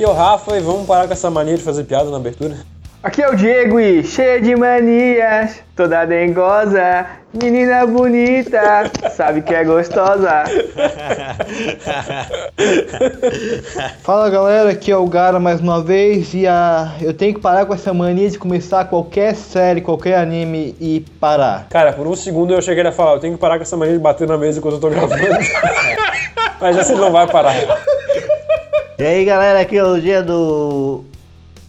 aqui é o Rafa e vamos parar com essa mania de fazer piada na abertura. Aqui é o Diego e cheia de manias, toda dengosa, menina bonita, sabe que é gostosa. Fala galera, aqui é o Gara mais uma vez e a... eu tenho que parar com essa mania de começar qualquer série, qualquer anime e parar. Cara, por um segundo eu cheguei a falar, eu tenho que parar com essa mania de bater na mesa enquanto eu tô gravando. Mas essa não vai parar. E aí galera, aqui é o dia do.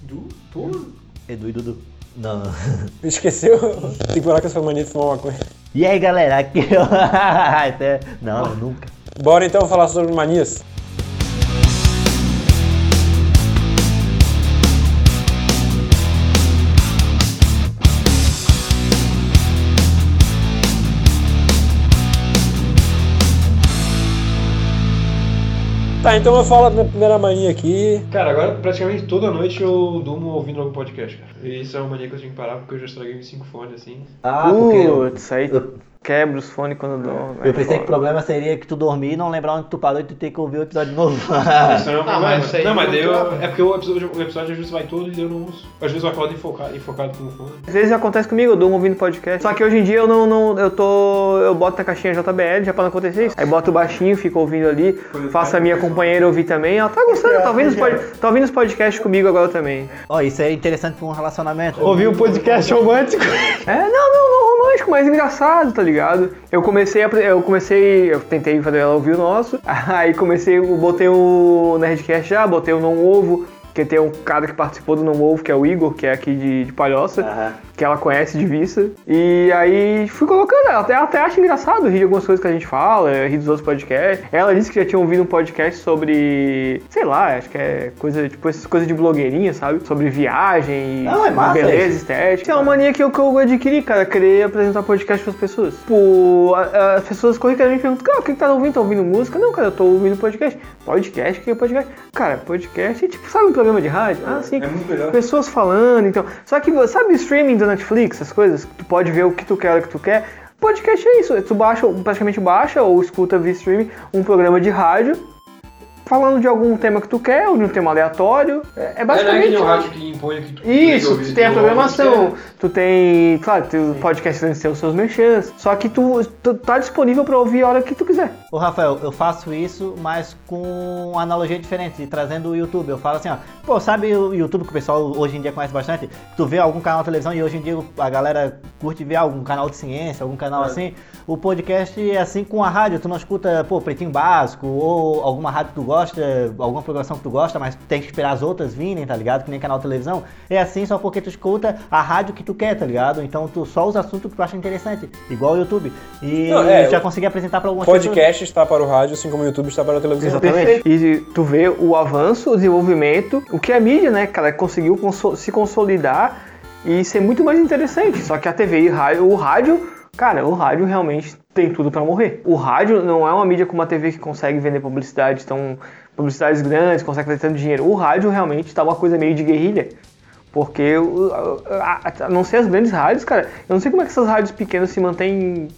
Du? Tu? Edu e Dudu. Não. Esqueceu? Tem que parar com essa mania de fumar maconha. E aí galera, aqui é o. Até- Não, nunca. Bora então falar sobre manias. Tá, então eu falo a minha primeira mania aqui. Cara, agora praticamente toda noite eu durmo ouvindo algum podcast, cara. E isso é uma mania que eu tenho que parar porque eu já estraguei uns 5 fones assim. Ah, porque eu, Putz, aí eu, quebra os fones quando dou. eu pensei que o problema seria que tu dormir e não lembrar onde tu parou e tu ter que ouvir o episódio de novo. Isso não é um problema. mas isso aí não, mas daí eu, é porque o episódio, o episódio às vezes vai todo e eu não uso. Às vezes eu acordo enfocado, enfocado com o fone. Às vezes acontece comigo, eu durmo ouvindo podcast. Só que hoje em dia eu não, não eu tô. Eu boto na caixinha JBL já pra não acontecer isso. Aí boto baixinho, fico ouvindo ali, faço a minha companheira ouvir também. Ela tá gostando, tá ouvindo, os pod, tá ouvindo os podcasts comigo agora também. Ó, isso é interessante pra um relacionamento. Ouvi um podcast romântico? É, não, não, não romântico, mas engraçado, tá ligado? Eu comecei a. Eu comecei. Eu tentei fazer ela ouvir o nosso. Aí comecei, eu botei o Nerdcast já, botei o Não Ovo. Que tem um cara que participou do Não Ovo, que é o Igor, que é aqui de, de Palhoça, Aham. Que ela conhece de vista. E aí fui colocando, ela até, ela até acha engraçado rir de algumas coisas que a gente fala, rir dos outros podcasts. Ela disse que já tinha ouvido um podcast sobre, sei lá, acho que é coisa, tipo, essas coisas de blogueirinha, sabe? Sobre viagem, Não, é massa beleza, isso. estética. Isso é uma mania que eu, que eu adquiri, cara, querer apresentar podcast pras pessoas. Tipo, as pessoas corriqueiramente perguntam, cara, o que que tá ouvindo? Tá ouvindo música? Não, cara, eu tô ouvindo podcast. Podcast? O que é podcast? Cara, podcast é tipo, sabe um programa de rádio? Ah, sim. é muito melhor. Pessoas falando, então. Só que, sabe o streaming da Netflix, essas coisas? Tu pode ver o que tu quer, o que tu quer. Podcast é isso. Tu baixa, praticamente baixa ou escuta via streaming um programa de rádio falando de algum tema que tu quer, ou de um tema aleatório. É, é É, não é basicamente. que nem o rádio que impõe que tu Isso, tu tem a tu programação, ouve, tu tem, claro, o podcast tem os seus merchans, só que tu, tu tá disponível pra ouvir a hora que tu quiser. Ô Rafael, eu faço isso, mas com uma analogia diferente, trazendo o YouTube. Eu falo assim, ó, pô, sabe o YouTube que o pessoal hoje em dia conhece bastante? Tu vê algum canal de televisão e hoje em dia a galera curte ver algum canal de ciência, algum canal assim. O podcast é assim com a rádio, tu não escuta, pô, Pretinho Básico, ou alguma rádio que tu gosta, alguma programação que tu gosta, mas tu tem que esperar as outras virem, tá ligado? Que nem canal de televisão. É assim só porque tu escuta a rádio que tu quer, tá ligado? Então tu só os assuntos que tu acha interessante, igual o YouTube. E Não, é, já consegui apresentar pra algumas pessoas. Podcast está para o rádio, assim como o YouTube está para a televisão. Exatamente. E tu vê o avanço, o desenvolvimento, o que a mídia, né, cara, conseguiu se consolidar e ser muito mais interessante. Só que a TV e rádio, o rádio, cara, o rádio realmente tem tudo pra morrer. O rádio não é uma mídia como a TV que consegue vender publicidade tão publicidades grandes, consegue fazer tanto dinheiro. O rádio realmente tá uma coisa meio de guerrilha. Porque, o- a, a- a não ser as grandes rádios, cara, eu não sei como é que essas rádios pequenas se mantêm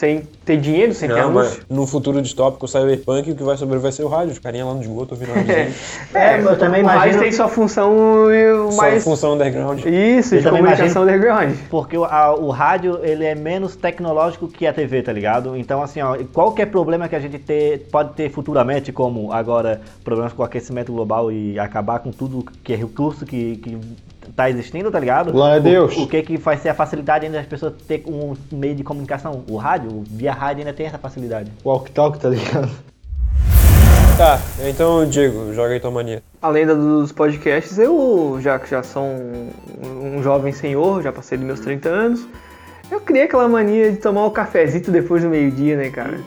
sem ter dinheiro, sem ter Não, anúncio. mas no futuro distópico, cyberpunk, o que vai sobreviver vai ser o rádio. Os carinha lá no esgoto ouvindo rádio. É, mas eu também o rádio imagino- tem sua função e Só mais. função underground. Isso, Eu de comunicação underground. Porque o, a- o rádio, ele é menos tecnológico que a TV, tá ligado? Então, assim, ó, qualquer problema que a gente ter, pode ter futuramente, como agora problemas com o aquecimento global e acabar com tudo que é recurso que, que tá existindo, tá ligado? Glória a O- Deus. O, que que vai ser a facilidade ainda das pessoas ter um meio de comunicação? O rádio, via rádio ainda tem essa facilidade. Walk talk, tá ligado? Tá, então, Diego, joga aí tua mania. Além dos podcasts, eu já que já sou um, um jovem senhor, já passei dos meus 30 anos, eu criei aquela mania de tomar o cafezito depois do meio-dia, né, cara?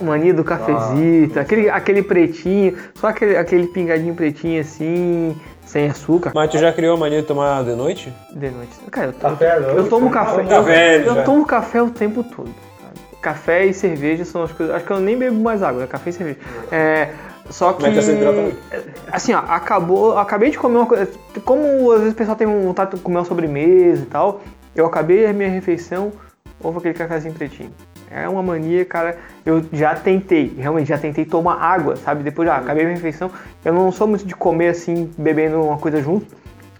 Mania do cafezito, aquele, aquele pretinho, só aquele, aquele pingadinho pretinho assim, sem açúcar, Mas tu já criou a mania de tomar de noite? de noite. Cara, eu, Café, não. eu tomo café. Tá eu, velho, eu tomo café o tempo todo. cara. Café e cerveja são as coisas. Acho que eu nem bebo mais água, é café e cerveja. É, só que. Mas tá sempre hidratado. Assim, ó, acabou. Acabei de comer uma coisa. Como às vezes o pessoal tem vontade de comer uma sobremesa e tal, eu acabei a minha refeição, houve aquele cafezinho pretinho. É uma mania, cara. Eu já tentei, realmente já tentei tomar água, sabe? Depois já acabei minha refeição. Eu não sou muito de comer assim, bebendo uma coisa junto.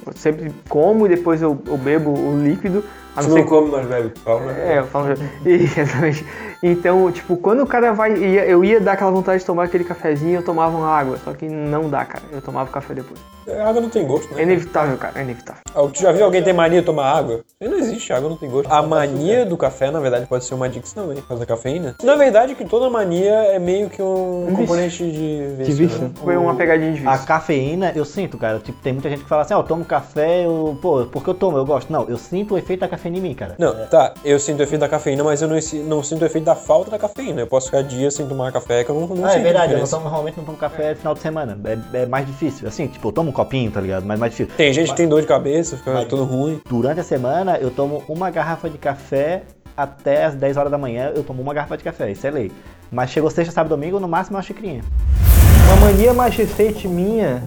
Eu sempre como e depois eu, eu bebo o líquido. A Você não não ser come, mas bebe. Calma. é, eu falo. Exatamente. Então, tipo, quando o cara vai. eu ia dar aquela vontade de tomar aquele cafezinho, eu tomava uma água. Só que não dá, cara. Eu tomava café depois. A água não tem gosto, É né? inevitável, cara. É inevitável. Ah, Tu já viu alguém ter mania de tomar água? Não existe, água não tem gosto. A mania do café, na verdade, pode ser uma adicção também, por causa da cafeína. Na verdade, que toda mania é meio que um vício. componente de vício. vício. né? Foi uma pegadinha de A vício. cafeína, eu sinto, cara. Tipo, tem muita gente que fala assim, ó, eu tomo café, eu, pô, porque eu tomo, eu gosto. Não, eu sinto o efeito da cafeína em mim, cara. Não, tá, eu sinto o efeito da cafeína, mas eu não, não sinto o efeito da falta da cafeína. Eu posso ficar dias sem tomar café que eu não, não Ah, é verdade, eu não tomo, normalmente não tomo café no final de semana. É, é mais difícil. Assim, tipo, eu tomo um copinho, tá ligado? Mas é mais difícil. Tem gente que tem dor de cabeça, fica tudo ruim. Durante a semana, eu tomo uma garrafa de café até as 10 horas da manhã, eu tomo uma garrafa de café, isso é lei. Mas chegou sexta, sábado, domingo, no máximo uma xicrinha. Uma mania mais recente minha.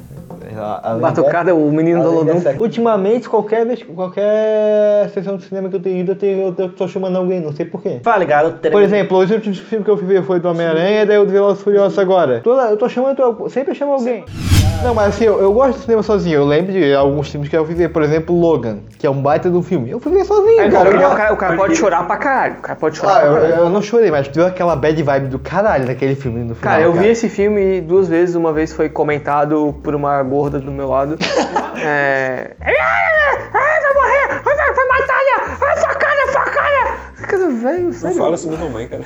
Além Batucada, o menino do dessa- Ultimamente, qualquer, vez, qualquer sessão de cinema que eu tenho ido, eu, tenho, eu tô chamando alguém, não sei porquê. Fala, ligado? Por exemplo, os últimos filmes que eu ver foi do Homem-Aranha, daí o do Velozes Furiosos agora. Eu tô chamando, eu sempre chamo alguém. Não, mas assim, eu, eu gosto de cinema sozinho. Eu lembro de alguns filmes que eu fui ver, por exemplo, Logan, que é um baita do filme. Eu fui ver sozinho, É, cara. cara, Eu o, cara, o cara pode chorar pra caralho. O cara pode chorar Ah, pra eu, eu não chorei, mas deu aquela bad vibe do caralho naquele filme no final. Cara, eu vi esse filme duas vezes. Uma vez foi comentado por uma gorda do meu lado. é. Ah, vai morrer! Ah, Vai matar ele! Ah, facada, velho, Não sério. fala assim da tua mãe, cara.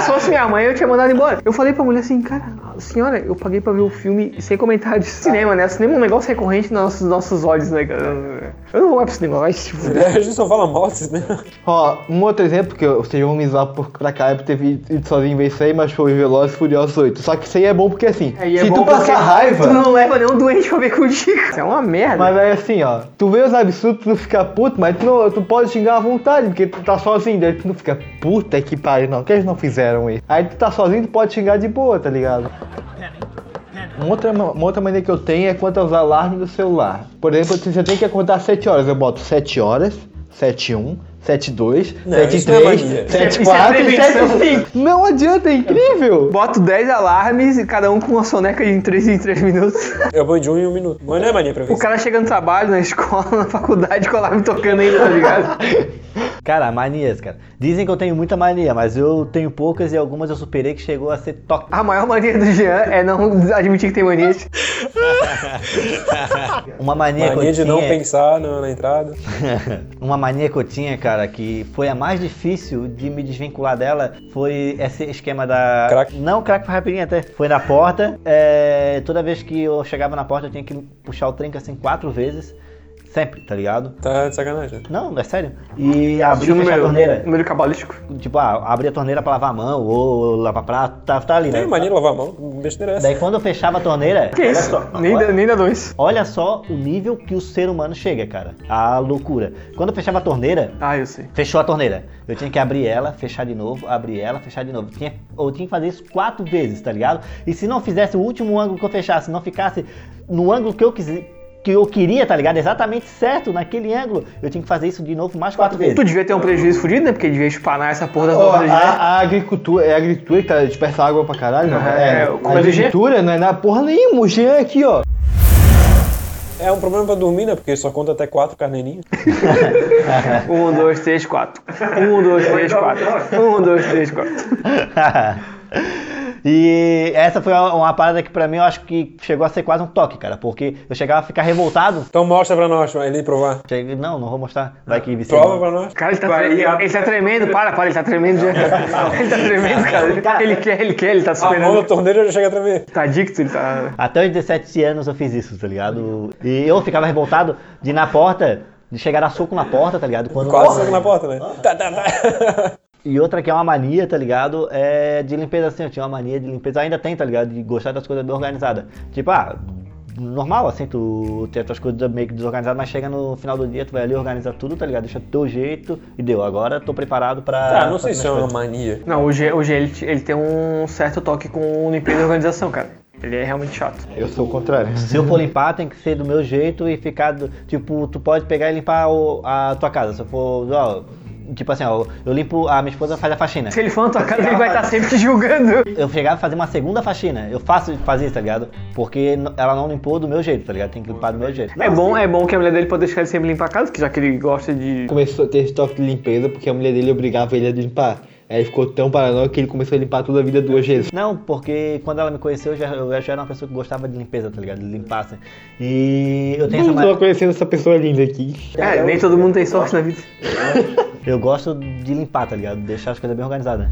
Se fosse minha mãe, eu tinha mandado embora. Eu falei pra mulher assim, cara, senhora, eu paguei pra ver o filme sem comentários. Cinema, né? Cinema é um negócio recorrente nos nossos, nossos olhos, né, cara? Eu não vou mais pro cinema, vai se fuder. A gente só fala mal, né? Ó, um outro exemplo que eu- vocês vão me zoar por, pra cá é por ter ido sozinho ver isso aí, mas foi Velozes e Furiosos 8. Só que isso aí é bom porque assim, Aí é se bom tu passar raiva... Tu não leva nenhum doente pra ver contigo. Isso é uma merda. Mas é assim, ó, tu vê os absurdos, tu fica puto, mas tu, não- tu pode xingar à vontade, porque tu tá sozinho, daí tu não fica puta que pariu, não, que eles não fizeram isso. Aí tu tá sozinho, tu pode xingar de boa, tá ligado? Uma outra, uma outra maneira que eu tenho é quanto aos alarmes do celular. Por exemplo, se você tem que acordar 7 horas, eu boto 7 horas, 7 1, 7 2, Não, 7 isso não é 3, mania. 7 Isso é 4 e prevenção. 7 5. Não adianta, é incrível. Boto 10 alarmes e cada um com uma soneca de 3 em 3 minutos. Eu vou de um em um minuto. Mas não é mania pra O ver. cara chega no trabalho, na escola, na faculdade, com o alarme tocando ainda, tá ligado? Cara, manias, cara. Dizem que eu tenho muita mania, mas eu tenho poucas e algumas eu superei que chegou a ser toque. A maior mania do Jean é não admitir que tem manias. Uma mania, que Mania eu de tinha... não pensar na, na entrada. Uma mania que eu tinha, cara, que foi a mais difícil de me desvincular dela, foi esse esquema da. Crack? Não, crack foi rapidinho até. Foi na porta. é, Toda vez que eu chegava na porta, eu tinha que puxar o trinco assim quatro vezes. Sempre, tá ligado? Tá de sacanagem. Não, é sério. E abrir e fechar a torneira. número cabalístico. Tipo, ah, abrir a torneira pra lavar a mão ou lavar prato, tá, tá ali, né? Tem mania de lavar a mão. Besteira é essa. Daí quando eu fechava a torneira. Que isso? só, nem, olha- dá, nem dá dois. Olha só o nível que o ser humano chega, cara. A loucura. Quando eu fechava a torneira, Ah, eu sei. fechou a torneira. Eu tinha que abrir ela, fechar de novo, abrir ela, fechar de novo. Tinha, eu tinha que fazer isso quatro vezes, tá ligado? E se não fizesse o último ângulo que eu fechasse, não ficasse no ângulo que eu quis, que eu queria, tá ligado? Exatamente certo, naquele ângulo, eu tinha que fazer isso de novo mais quatro vezes. Tu devia ter um prejuízo fudido, né? Porque devia espanar essa porra das obras de a, a agricultura, é a agricultura que tá dispersa água pra caralho, não? É, É, o- a agricultura não é na porra nenhuma, o Jean é aqui, ó. É um problema pra dormir, né? Porque só conta até quatro carneirinhos. Um, dois, três, quatro. Um, dois, três, quatro. Um, dois, três, quatro. e essa foi uma, parada que pra mim eu acho que chegou a ser quase um toque, cara. Porque eu chegava a ficar revoltado. Então mostra pra nós, ele provar. Cheguei, não, não vou mostrar. Vai que vicia. Prova pra nós. Cara, ele tá, ele, ele tá tremendo. Para, para, ele tá tremendo já. Ele tá tremendo, cara. Ele, ele quer, ele quer, ele tá A mão superando. torneira já chega a tremer. Tá adicto, ele tá. Até os 17 anos eu fiz isso, tá ligado? E eu ficava revoltado de ir na porta, de chegar a soco na porta, tá ligado? Quando Quase chega na porta, né? Tá, tá, tá. E outra que é uma mania, tá ligado? É de limpeza assim, eu tinha uma mania de limpeza, ainda tem, tá ligado? De gostar das coisas bem organizadas. Tipo, ah, normal assim, tu ter as tuas coisas meio que desorganizadas, mas chega no final do dia, tu vai ali organizar tudo, tá ligado? Deixa do teu jeito e deu. Agora tô preparado pra. Ah, não sei se é uma mania. Não, hoje, hoje ele, ele tem um certo toque com limpeza e organização, cara. Ele é realmente chato. Eu sou o contrário. Se eu for limpar, tem que ser do meu jeito e ficar. do- tipo, tu pode pegar e limpar o- a tua casa. Se eu for. Ó, tipo assim, ó, eu limpo, a minha esposa faz a faxina. Se ele for na tua casa, ele vai estar sempre te julgando. Eu chegava a fazer uma segunda faxina. Eu faço fazer isso, tá ligado? Porque ela não limpou do meu jeito, tá ligado? Tem que limpar do meu jeito. É bom, é bom que a mulher dele pode deixar ele sempre limpar a casa, que já que ele gosta de. Começou a ter esse toque de limpeza porque a mulher dele obrigava ele a limpar. Aí ele ficou tão paranoico que ele começou a limpar toda a vida duas vezes. Não, porque quando ela me conheceu, eu já, eu já era uma pessoa que gostava de limpeza, tá ligado? De limpar, assim. E eu tenho essa Eu tô mania. conhecendo essa pessoa linda aqui. É, nem todo mundo tem sorte na vida. Eu gosto de limpar, tá ligado? Deixar as coisas bem organizadas.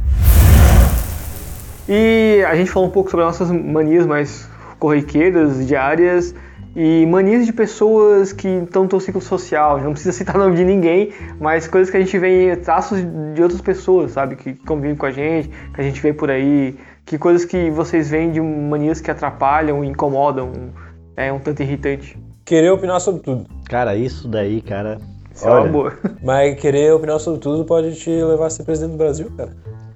E a gente falou um pouco sobre nossas manias mais corriqueiras, diárias, e manias de pessoas que estão no teu ciclo social. Não precisa citar o nome de ninguém, mas coisas que a gente vê, traços de outras pessoas, sabe? Que convivem com a gente, que a gente vê por aí. Que coisas que vocês veem de manias que atrapalham, incomodam, é um tanto irritante. Querer opinar sobre tudo. Cara, isso daí, cara. Isso é uma boa. Mas querer opinar sobre tudo pode te levar a ser presidente do Brasil, cara.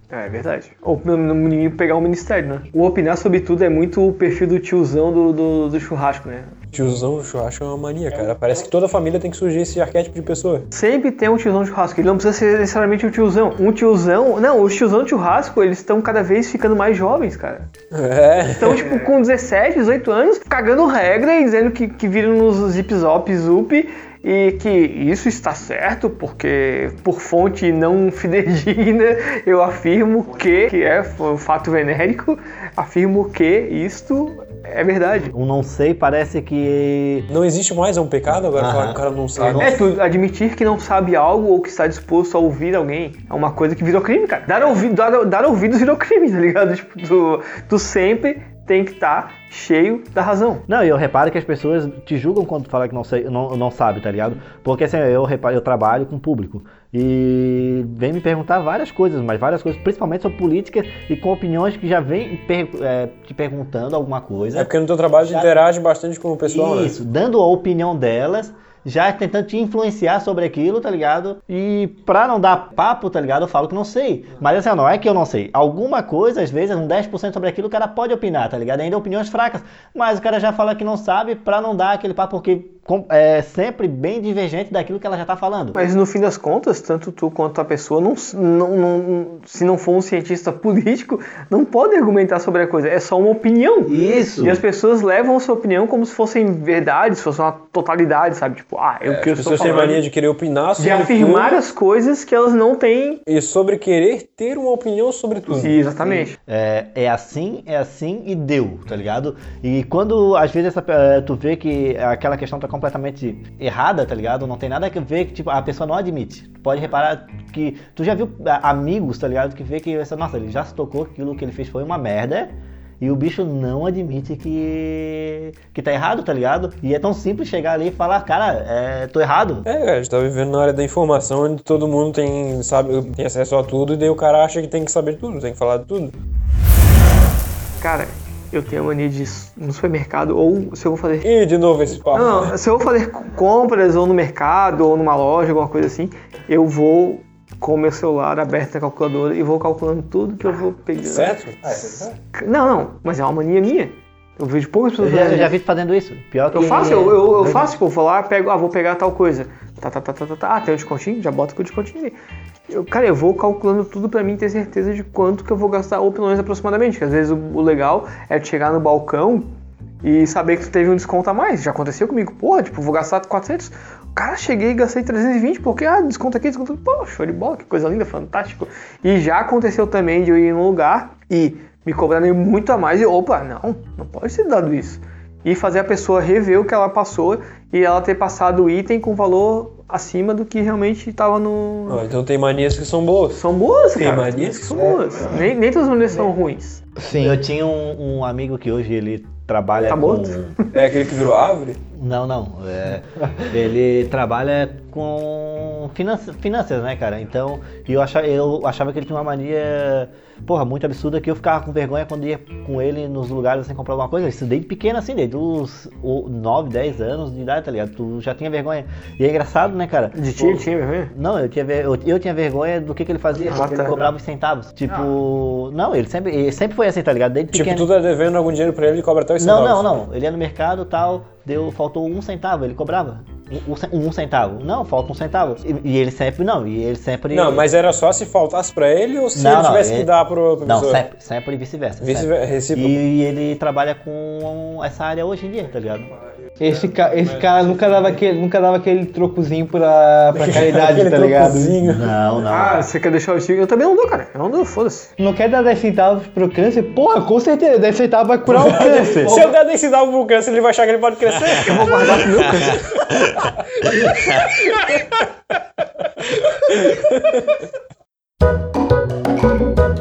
É verdade. Ou no no mínimo pegar um ministério, né? O opinar sobre tudo é muito o perfil do tiozão do, do, do churrasco, né? Tiozão do churrasco é uma mania, cara. Parece que toda família tem que surgir esse arquétipo de pessoa. Sempre tem um tiozão de churrasco. Ele não precisa ser necessariamente um tiozão. Um tiozão. Não, os tiozão de churrasco, eles estão cada vez ficando mais jovens, cara. É. Então, tipo, com 17, 18 anos, cagando regra e dizendo que, que viram nos zip zop zup e que isso está certo, porque por fonte não fidedigna eu afirmo que, que é f- fato venérico, afirmo que isto é verdade. O não sei parece que. Não existe mais, é um pecado agora falar que o cara não sabe. É, tu admitir que não sabe algo ou que está disposto a ouvir alguém é uma coisa que virou crime, cara. Dar, ouvi dar, dar ouvidos virou crime, tá ligado? Tipo, tu, tu sempre tem que estar cheio da razão. Não, e eu reparo que as pessoas te julgam quando tu fala que não, sei, não, não sabe, tá ligado? Porque assim, eu, reparo, eu trabalho com público e vem me perguntar várias coisas, mas várias coisas, principalmente sobre política e com opiniões que já vem per- é, te perguntando alguma coisa. É porque no teu trabalho tu interage bastante com o pessoal, né? Isso, dando a opinião delas, já tentando te influenciar sobre aquilo, tá ligado? E pra não dar papo, tá ligado? Eu falo que não sei. Mas assim, não é que eu não sei. Alguma coisa, às vezes, um 10% sobre aquilo, o cara pode opinar, tá ligado? Ainda opiniões fracas. Mas o cara já fala que não sabe pra não dar aquele papo, porque é sempre bem divergente daquilo que ela já tá falando. Mas no fim das contas, tanto tu quanto a pessoa, não, não, não- se não for um cientista político, não pode argumentar sobre a coisa. É só uma opinião. Isso. E as pessoas levam a sua opinião como se fossem verdade, se fosse uma totalidade, sabe? Tipo, ah, eu que eu As estou pessoas têm falando. mania de querer opinar de sobre afirmar tudo as coisas que elas não têm. e sobre querer ter uma opinião sobre tudo. Sim, exatamente. É, é assim, é assim e deu, tá ligado? E quando às vezes essa, eh, tu vê que aquela questão tá completamente errada, tá ligado? Não tem nada a ver que tipo, a pessoa não admite. Tu pode reparar que tu já viu ah, amigos, tá ligado? Que vê que essa, nossa, ele já se tocou que aquilo que ele fez foi uma merda. E o bicho não admite que, que tá errado, tá ligado? E é tão simples chegar ali e falar, cara, é, tô errado. É, a gente tá vivendo na área da informação onde todo mundo tem, sabe, tem acesso a tudo e daí o cara acha que tem que saber tudo, tem que falar de tudo. Cara, eu tenho a mania de ir no supermercado ou se eu vou fazer. E de novo esse papo. Não, não, se eu vou fazer compras ou no mercado ou numa loja, alguma coisa assim, eu vou com o meu celular aberto na calculadora e vou calculando tudo que eu vou pegando. Certo? Não, não, mas é uma mania minha. Eu vejo poucas Eu pessoas já, eu já vi fazendo isso. Pior que. Eu faço, eu, eu, eu faço, tipo, eu vou lá, pego, ah, vou pegar tal coisa. Tá, tá, tá, tá, tá, tá. Ah, tem um descontinho? Já bota com o descontinho ali. Eu, cara, eu vou calculando tudo pra mim ter certeza de quanto que eu vou gastar, ou pelo menos aproximadamente. Que às vezes o, o legal é chegar no balcão e saber que tu teve um desconto a mais. Já aconteceu comigo. Porra, tipo, vou gastar 400. Cara, cheguei e gastei 320 porque, ah, desconto aqui, desconto aqui. Pô, show de bola, que coisa linda, fantástico. E já aconteceu também de eu ir num lugar e me cobrarem muito a mais e, opa, não, não pode ser dado isso e fazer a pessoa rever o que ela passou e ela ter passado o item com valor acima do que realmente estava no. Então tem manias que são boas. São boas, Tem cara. manias que que são são boas. Nem, nem todas as manias são ruins. Sim. Eu tinha um, um amigo que hoje ele trabalha Tá com. É aquele que virou árvore? Não, não. é, ele trabalha com finanças, finanças, né, cara? Então, eu achava, eu achava que ele tinha uma mania, porra, muito absurda que eu ficava com vergonha quando ia com ele nos lugares assim comprar alguma coisa. Isso desde pequeno, assim, desde os 9, 10 anos de idade, tá ligado? Tu já tinha vergonha. E é engraçado, né, cara? De ti, ele tinha vergonha? Não, eu tinha, ver- eu, eu tinha vergonha do que, que ele fazia. Ah, ele tá. cobrava os centavos. Tipo, não, ele sempre, ele sempre foi assim, tá ligado? Desde Tipo, pequeno. tu tá devendo algum dinheiro pra ele e cobra até os Não, centavos. não, não. Ele ia no mercado tal, deu, faltou um centavo, ele cobrava. Um, um- centavo. Não, falta um centavo. E, e ele sempre, não, e ele sempre... Não, mas era só se faltasse pra ele ou se Não, ele não, tivesse que ele- dar pro Não, professor? sempre, sempre e vice-versa. Vice recíproco. E ele trabalha com essa área hoje em dia, tá ligado? Esse, ca esse cara nunca dava aquele, nunca dava aquele trocozinho pra, pra caridade, tá ligado? trocozinho. Não, não. Ah, você quer deixar o Chico? Eu também não dou, cara. Eu não dou, foda-se. Não quer dar 10 centavos pro câncer? Porra, com certeza, 10 centavos vai curar o câncer. Se eu der desse dava pro câncer, ele vai achar que ele pode crescer. Eu vou guardar pro meu cara.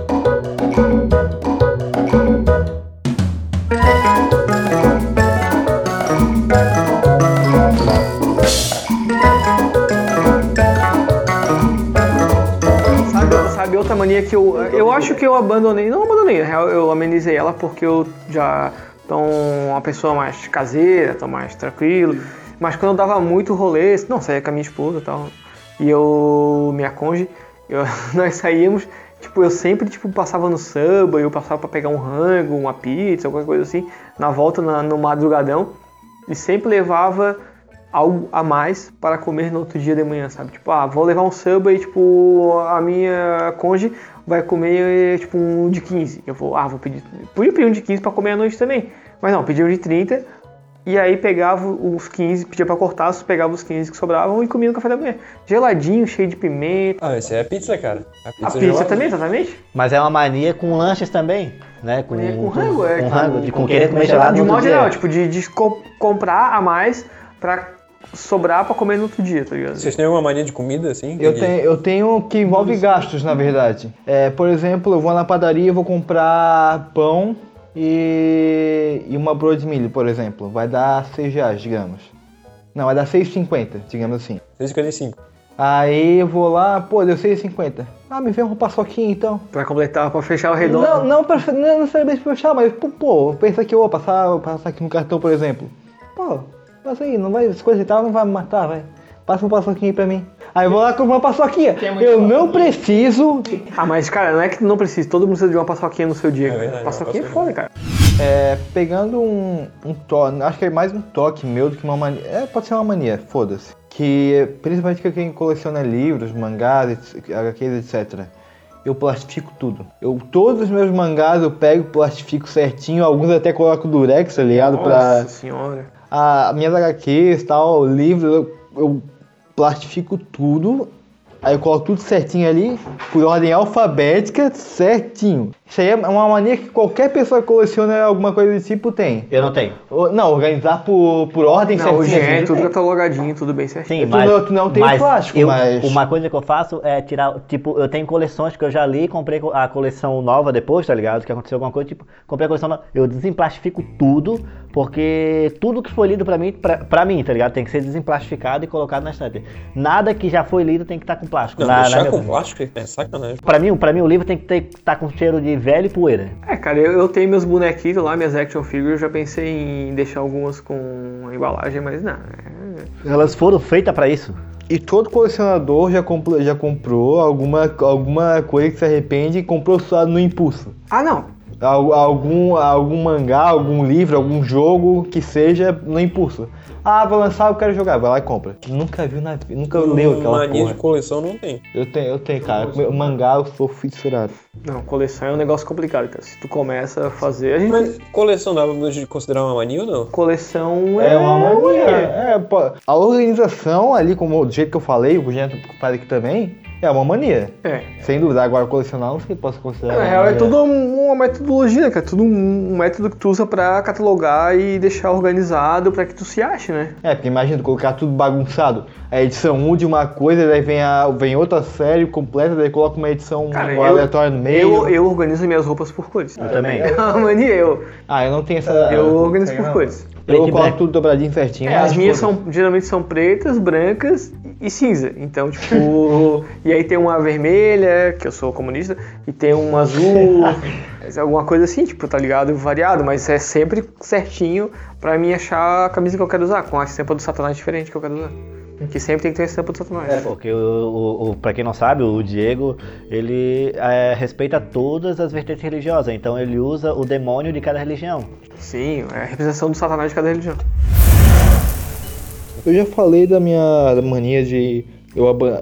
que eu. Eu acho que eu abandonei. Não abandonei, na real, eu amenizei ela porque eu já tô uma pessoa mais caseira, tô mais tranquilo. Mas quando eu dava muito rolê, não, saía com a minha esposa e tal. E eu, minha conge, eu- nós saíamos, tipo, eu sempre tipo, passava no samba, eu passava pra pegar um rango, uma pizza, alguma coisa assim, na volta na- no madrugadão. E sempre levava algo a mais para comer no outro dia de manhã, sabe? Tipo, ah, vou levar um samba e, tipo, a minha conge vai comer, tipo, um de 15. Eu vou, ah, vou pedir. Podia pedir um de 15 para comer à noite também. Mas não, pedi um de 30. E aí pegava os 15, pedia pra cortar, pegava os 15 que sobravam e comia no café da manhã. Geladinho, cheio de pimenta. Ah, esse é pizza, cara. A A pizza, pizza gelada. também, exatamente? Mas é uma mania com lanches também, né? Com, Mania com rango, é, Com rango, de com querer comer gelado De modo geral, tipo, de, de co- comprar a mais pra sobrar pra comer no outro dia, tá ligado? Vocês têm alguma mania de comida, assim? Eu tenho, eu tenho que envolve gastos, na verdade. É, por exemplo, eu vou na padaria e vou comprar pão e, e uma broa de milho, por exemplo. Vai dar 6 reais, digamos. Não, vai dar 6,50, digamos assim. 6,55. Aí eu vou lá, pô, deu 6,50. Ah, me vem uma paçoquinha então. Pra completar, pra fechar o redondo. Não, não, pra, não necessariamente pra fechar, mas pô, pô, pensa que eu vou passar, passar aqui no cartão, por exemplo. Pô, passa aí, não vai, 50 e tal não vai me matar, vai. Passa uma paçoquinha aí pra mim. Aí eu vou lá comprar uma paçoquinha. Eu não preciso. Ah, mas cara, não é que não precisa, todo mundo precisa de uma paçoquinha no seu dia. cara. verdade, paçoquinha é foda, cara. É, pegando um, um toque, acho que é mais um toque meu do que uma mania. É, pode ser uma mania, foda-se. Que principalmente que quem coleciona livros, mangás, etc- HQs, etc. Eu plastifico tudo. Eu, todos os meus mangás eu pego, plastifico certinho, alguns até coloco durex, tá ligado? Pra, Nossa senhora. A, minhas HQs tal, livros, eu, eu plastifico tudo. Aí eu coloco tudo certinho ali, por ordem alfabética, certinho. Isso aí é uma mania que qualquer pessoa que coleciona alguma coisa desse tipo tem. Eu não tenho. Não, organizar por, por ordem Não, hoje é assim. tudo catalogadinho, tudo bem certinho. Sim, Tu mas, não- tu não tem mas plástico, eu- mas- Uma coisa que eu faço é tirar, tipo, eu tenho coleções que eu já li, comprei co- a coleção nova depois, tá ligado? Que aconteceu alguma coisa, tipo, comprei a coleção nova, eu desemplastifico tudo, porque tudo que foi lido pra mim, pra, pra mim, tá ligado? Tem que ser desemplastificado e colocado na estante. Nada que já foi lido tem que estar com plástico. Não, na- na deixar minha- com plástico é sacanagem. Pra mim, pra mim o livro tem que estar com cheiro de velho e poeira. É, cara, eu, eu tenho meus bonequinhos lá, minhas action figures, eu já pensei em deixar algumas com embalagem, mas não. é- Elas foram feitas pra isso. E todo colecionador já comprou, já comprou alguma, alguma coisa que se arrepende e comprou só no impulso. Ah, não. Al- Algum, algum mangá, algum livro, algum jogo que seja no impulso. Ah, vou lançar, eu quero jogar, vai lá e compra. Nunca viu na nunca leu aquela Mania porra. de coleção não tem. Eu tenho, eu tenho, cara. Meu Mangá eu sou fissurado. Não, coleção é um negócio complicado, cara. Se tu começa a fazer. A gente. Mas coleção dá pra considerar uma mania ou não? Coleção é. É uma mania. É, pô, a organização ali, como do jeito que eu falei, o jeito que eu falei aqui também, é uma mania. É. Sem dúvida. Agora, colecionar, não sei se posso considerar. Na real, é tudo um- uma metodologia, né, cara? Tudo um método que tu usa pra catalogar e deixar organizado pra que tu se ache, né? É, porque imagina tu colocar tudo bagunçado. A edição 1 de uma coisa, daí vem, a, vem outra série completa, daí coloca uma edição Cara, um aleatória no meio. Eu, eu organizo minhas roupas por cores. Eu também. É uma mania, eu. Ah, eu não tenho essa. Eu organizo por não. cores. Eu coloco tudo dobradinho certinho. É, as minhas são, geralmente são pretas, brancas e cinza. Então, tipo. e aí tem uma vermelha, que eu sou comunista, e tem um azul, alguma coisa assim, tipo, tá ligado? Variado, mas é sempre certinho pra mim achar a camisa que eu quero usar, com a estampa do Satanás diferente que eu quero usar. Que sempre tem que ter a estampa do Satanás. É, porque o, o, o, pra quem não sabe, o Diego, ele é, respeita todas as vertentes religiosas, então ele usa o demônio de cada religião. Sim, é a representação do Satanás de cada religião. Eu já falei da minha mania de eu aba-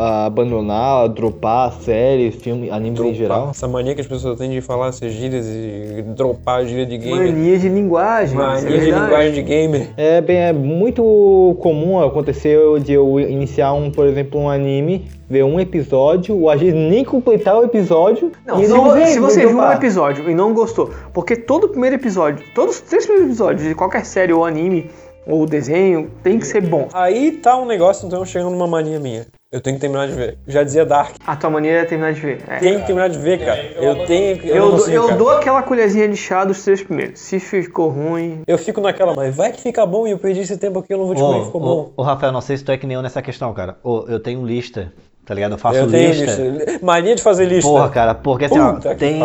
a- abandonar, dropar séries, filme, animes em geral. Essa mania que as pessoas têm de falar essas gírias e dropar a gíria de gamer. Mania de linguagem. isso é Mania de linguagem de gamer. É, bem, é muito comum acontecer de eu iniciar um, por exemplo, um anime, ver um episódio, ou às vezes nem completar o episódio. Não, e se, não ver, se você viu um dropar. episódio e não gostou, porque todo primeiro episódio, todos os três primeiros episódios de qualquer série ou anime ou desenho tem que ser bom. Aí tá um negócio, então, chegando numa mania minha. Eu tenho que terminar de ver. Já dizia Dark. A tua maneira é terminar de ver. É. Tenho que terminar de ver, cara. Eu tenho que. Eu, consigo, eu cara. dou aquela colherzinha de chá dos três primeiros. Se ficou ruim. Eu fico naquela, mas vai que fica bom e eu perdi esse tempo aqui, eu não vou te comer, ficou bom. Ô, Rafael, não sei se tu é que nem eu nessa questão, cara. Ô, eu tenho lista, tá ligado? Eu faço Eu tenho lista. lista. Mania de fazer lista. Porra, cara, porque assim, ó, tem,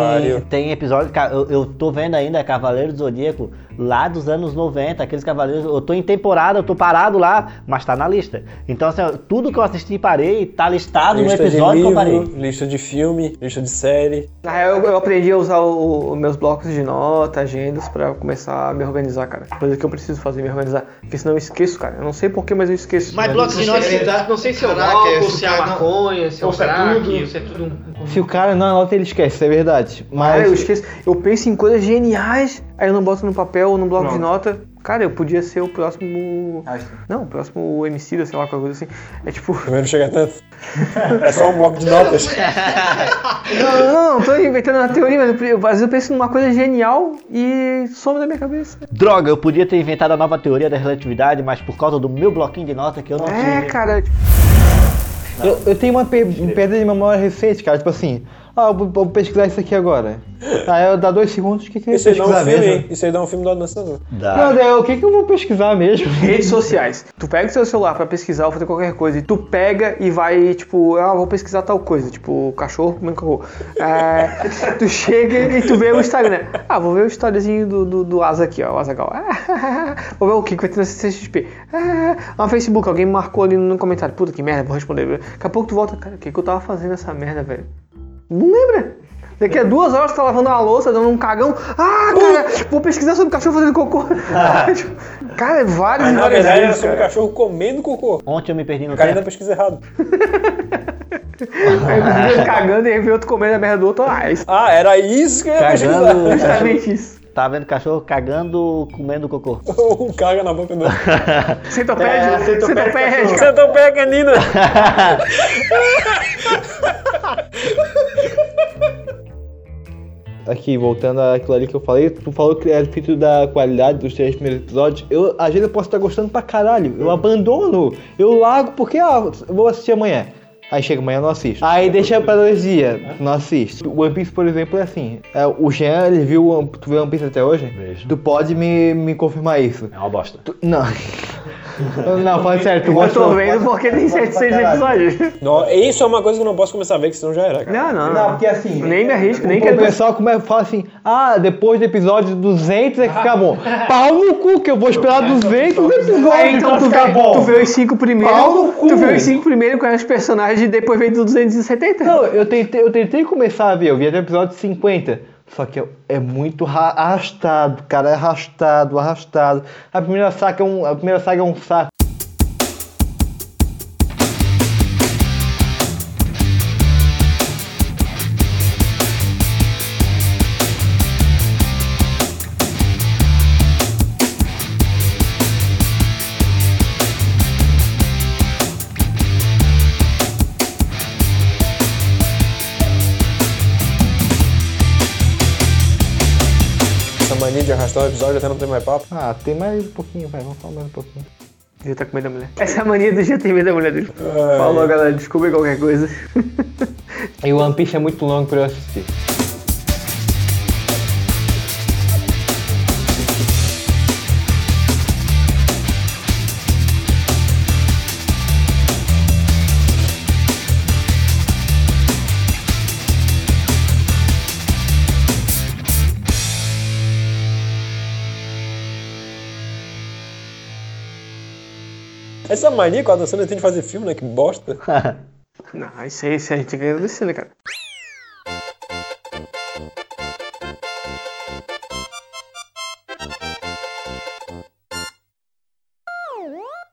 tem episódio, cara, eu, eu tô vendo ainda Cavaleiro do Zodíaco lá dos anos 90, aqueles cavaleiros, eu tô em temporada, eu tô parado lá, mas tá na lista. Então, assim, ó, tudo que eu assisti e parei, tá listado Lista no de episódio que eu parei. livro, lista de filme, lista de série. Na real, eu, eu aprendi a usar os meus blocos de nota, agendas, pra começar a me organizar, cara. Coisa que eu preciso fazer, me organizar. Porque senão eu esqueço, cara. Eu não sei porquê, mas eu esqueço. Mas blocos de notas, não sei se é o álcool, esse se é a maconha, se é o é crack, tudo. se é tudo. Se o cara não anota, ele esquece, isso é verdade. Cara, Mas eu esqueço. Eu penso em coisas geniais, aí eu não boto no papel ou no bloco de nota. Cara, eu podia ser o próximo. Não, o próximo MC, sei lá, qualquer coisa assim. É tipo. Não chega tanto. É só um bloco de notas. Não, não, não, tô inventando uma teoria, mas eu, às vezes eu penso numa coisa genial e some da minha cabeça. Droga, eu podia ter inventado a nova teoria da relatividade, mas por causa do meu bloquinho de nota que eu não É, tive. cara. eu, eu tenho uma per perda de memória recente, cara. Tipo assim, ah, vou vou pesquisar isso aqui agora. Aí eu dá dois segundos, o que, que eu ia Isso aí dá um pesquisar filme, mesmo? hein? Isso aí dá um filme do Adam Sandler. Dá. Não, daí, o que, que eu vou pesquisar mesmo? Redes sociais. Tu pega o seu celular pra pesquisar ou fazer qualquer coisa e tu pega e vai, tipo, ah, vou pesquisar tal coisa, tipo, cachorro comendo cocô. É, tu chega e tu vê o Instagram. Ah, vou ver o storyzinho do, do, do Asa aqui, ó, o Azagal. Ah, vou ver o que que vai ter na CCXP. Ah, no Facebook, alguém marcou ali no comentário. Puta que merda, vou responder. Daqui a pouco tu volta, cara, o que, que eu tava fazendo essa merda, velho? Não lembra? Daqui a duas horas tu tá lavando uma louça, dando um cagão. Ah, cara, vou pesquisar sobre cachorro fazendo cocô. Cara, é vários Mas e na várias verdade era vezes, sobre o cara. cachorro comendo cocô. Ontem eu me perdi no O cara ainda pesquisa errado. Aí Deus cagando e aí vê outro comendo a merda do outro. Ah, é Ah, era isso que eu ia Cagando. pesquisar. exatamente isso. Tá vendo cachorro cagando, comendo cocô. Um caga na boca do Centopédia, É, centopédia, centopédia. Centopeia canina. Aqui, voltando àquilo ali que eu falei, tu falou que era feito da qualidade dos três primeiros episódios. Eu, às vezes eu posso estar gostando pra caralho. Eu abandono. Eu largo porque, ah, eu vou assistir amanhã. Aí chega amanhã não assisto. Aí deixa pra dois dias, não assiste. O One Piece, por exemplo, é assim. É, o Jean, ele viu, One- tu viu One Piece até hoje? Vejo. Tu pode me, me confirmar isso. É uma bosta. Tu- não. não, fala tu Eu tô vendo porque tem 700 episódios. Não, isso é uma coisa que eu não posso começar a ver, que senão já era, cara. Não, não, Não, não. porque assim. Nem me arrisco, nem o, quero O pessoal começa, fala assim: ah, depois do episódio 200 é que fica bom. Pau no cu, que eu vou esperar 200 episódios Aí então pra tu bom. tu vê os cinco primeiros. Pau no cu. Tu vê os cinco primeiros com os personagens e depois vem do 270. Não, eu tentei, eu tentei começar a ver, eu vi até o episódio 50. Só que é, muito ra- arrastado, cara, é arrastado, arrastado. A primeira saga é um, a primeira saga é um saco. Arrastar o episódio até não ter mais papo. Ah, tem mais um pouquinho, vai, vamos falar mais um pouquinho. Já tá com medo da mulher. Essa é a mania do já tem medo da mulher dele. Falou, galera. Desculpa qualquer coisa. E o One Piece é muito longo pra eu assistir. Essa mania que o Adam Sandler tem de fazer filme, né? Que bosta. Não, isso aí, isso aí a gente tem que agradecer, né, cara?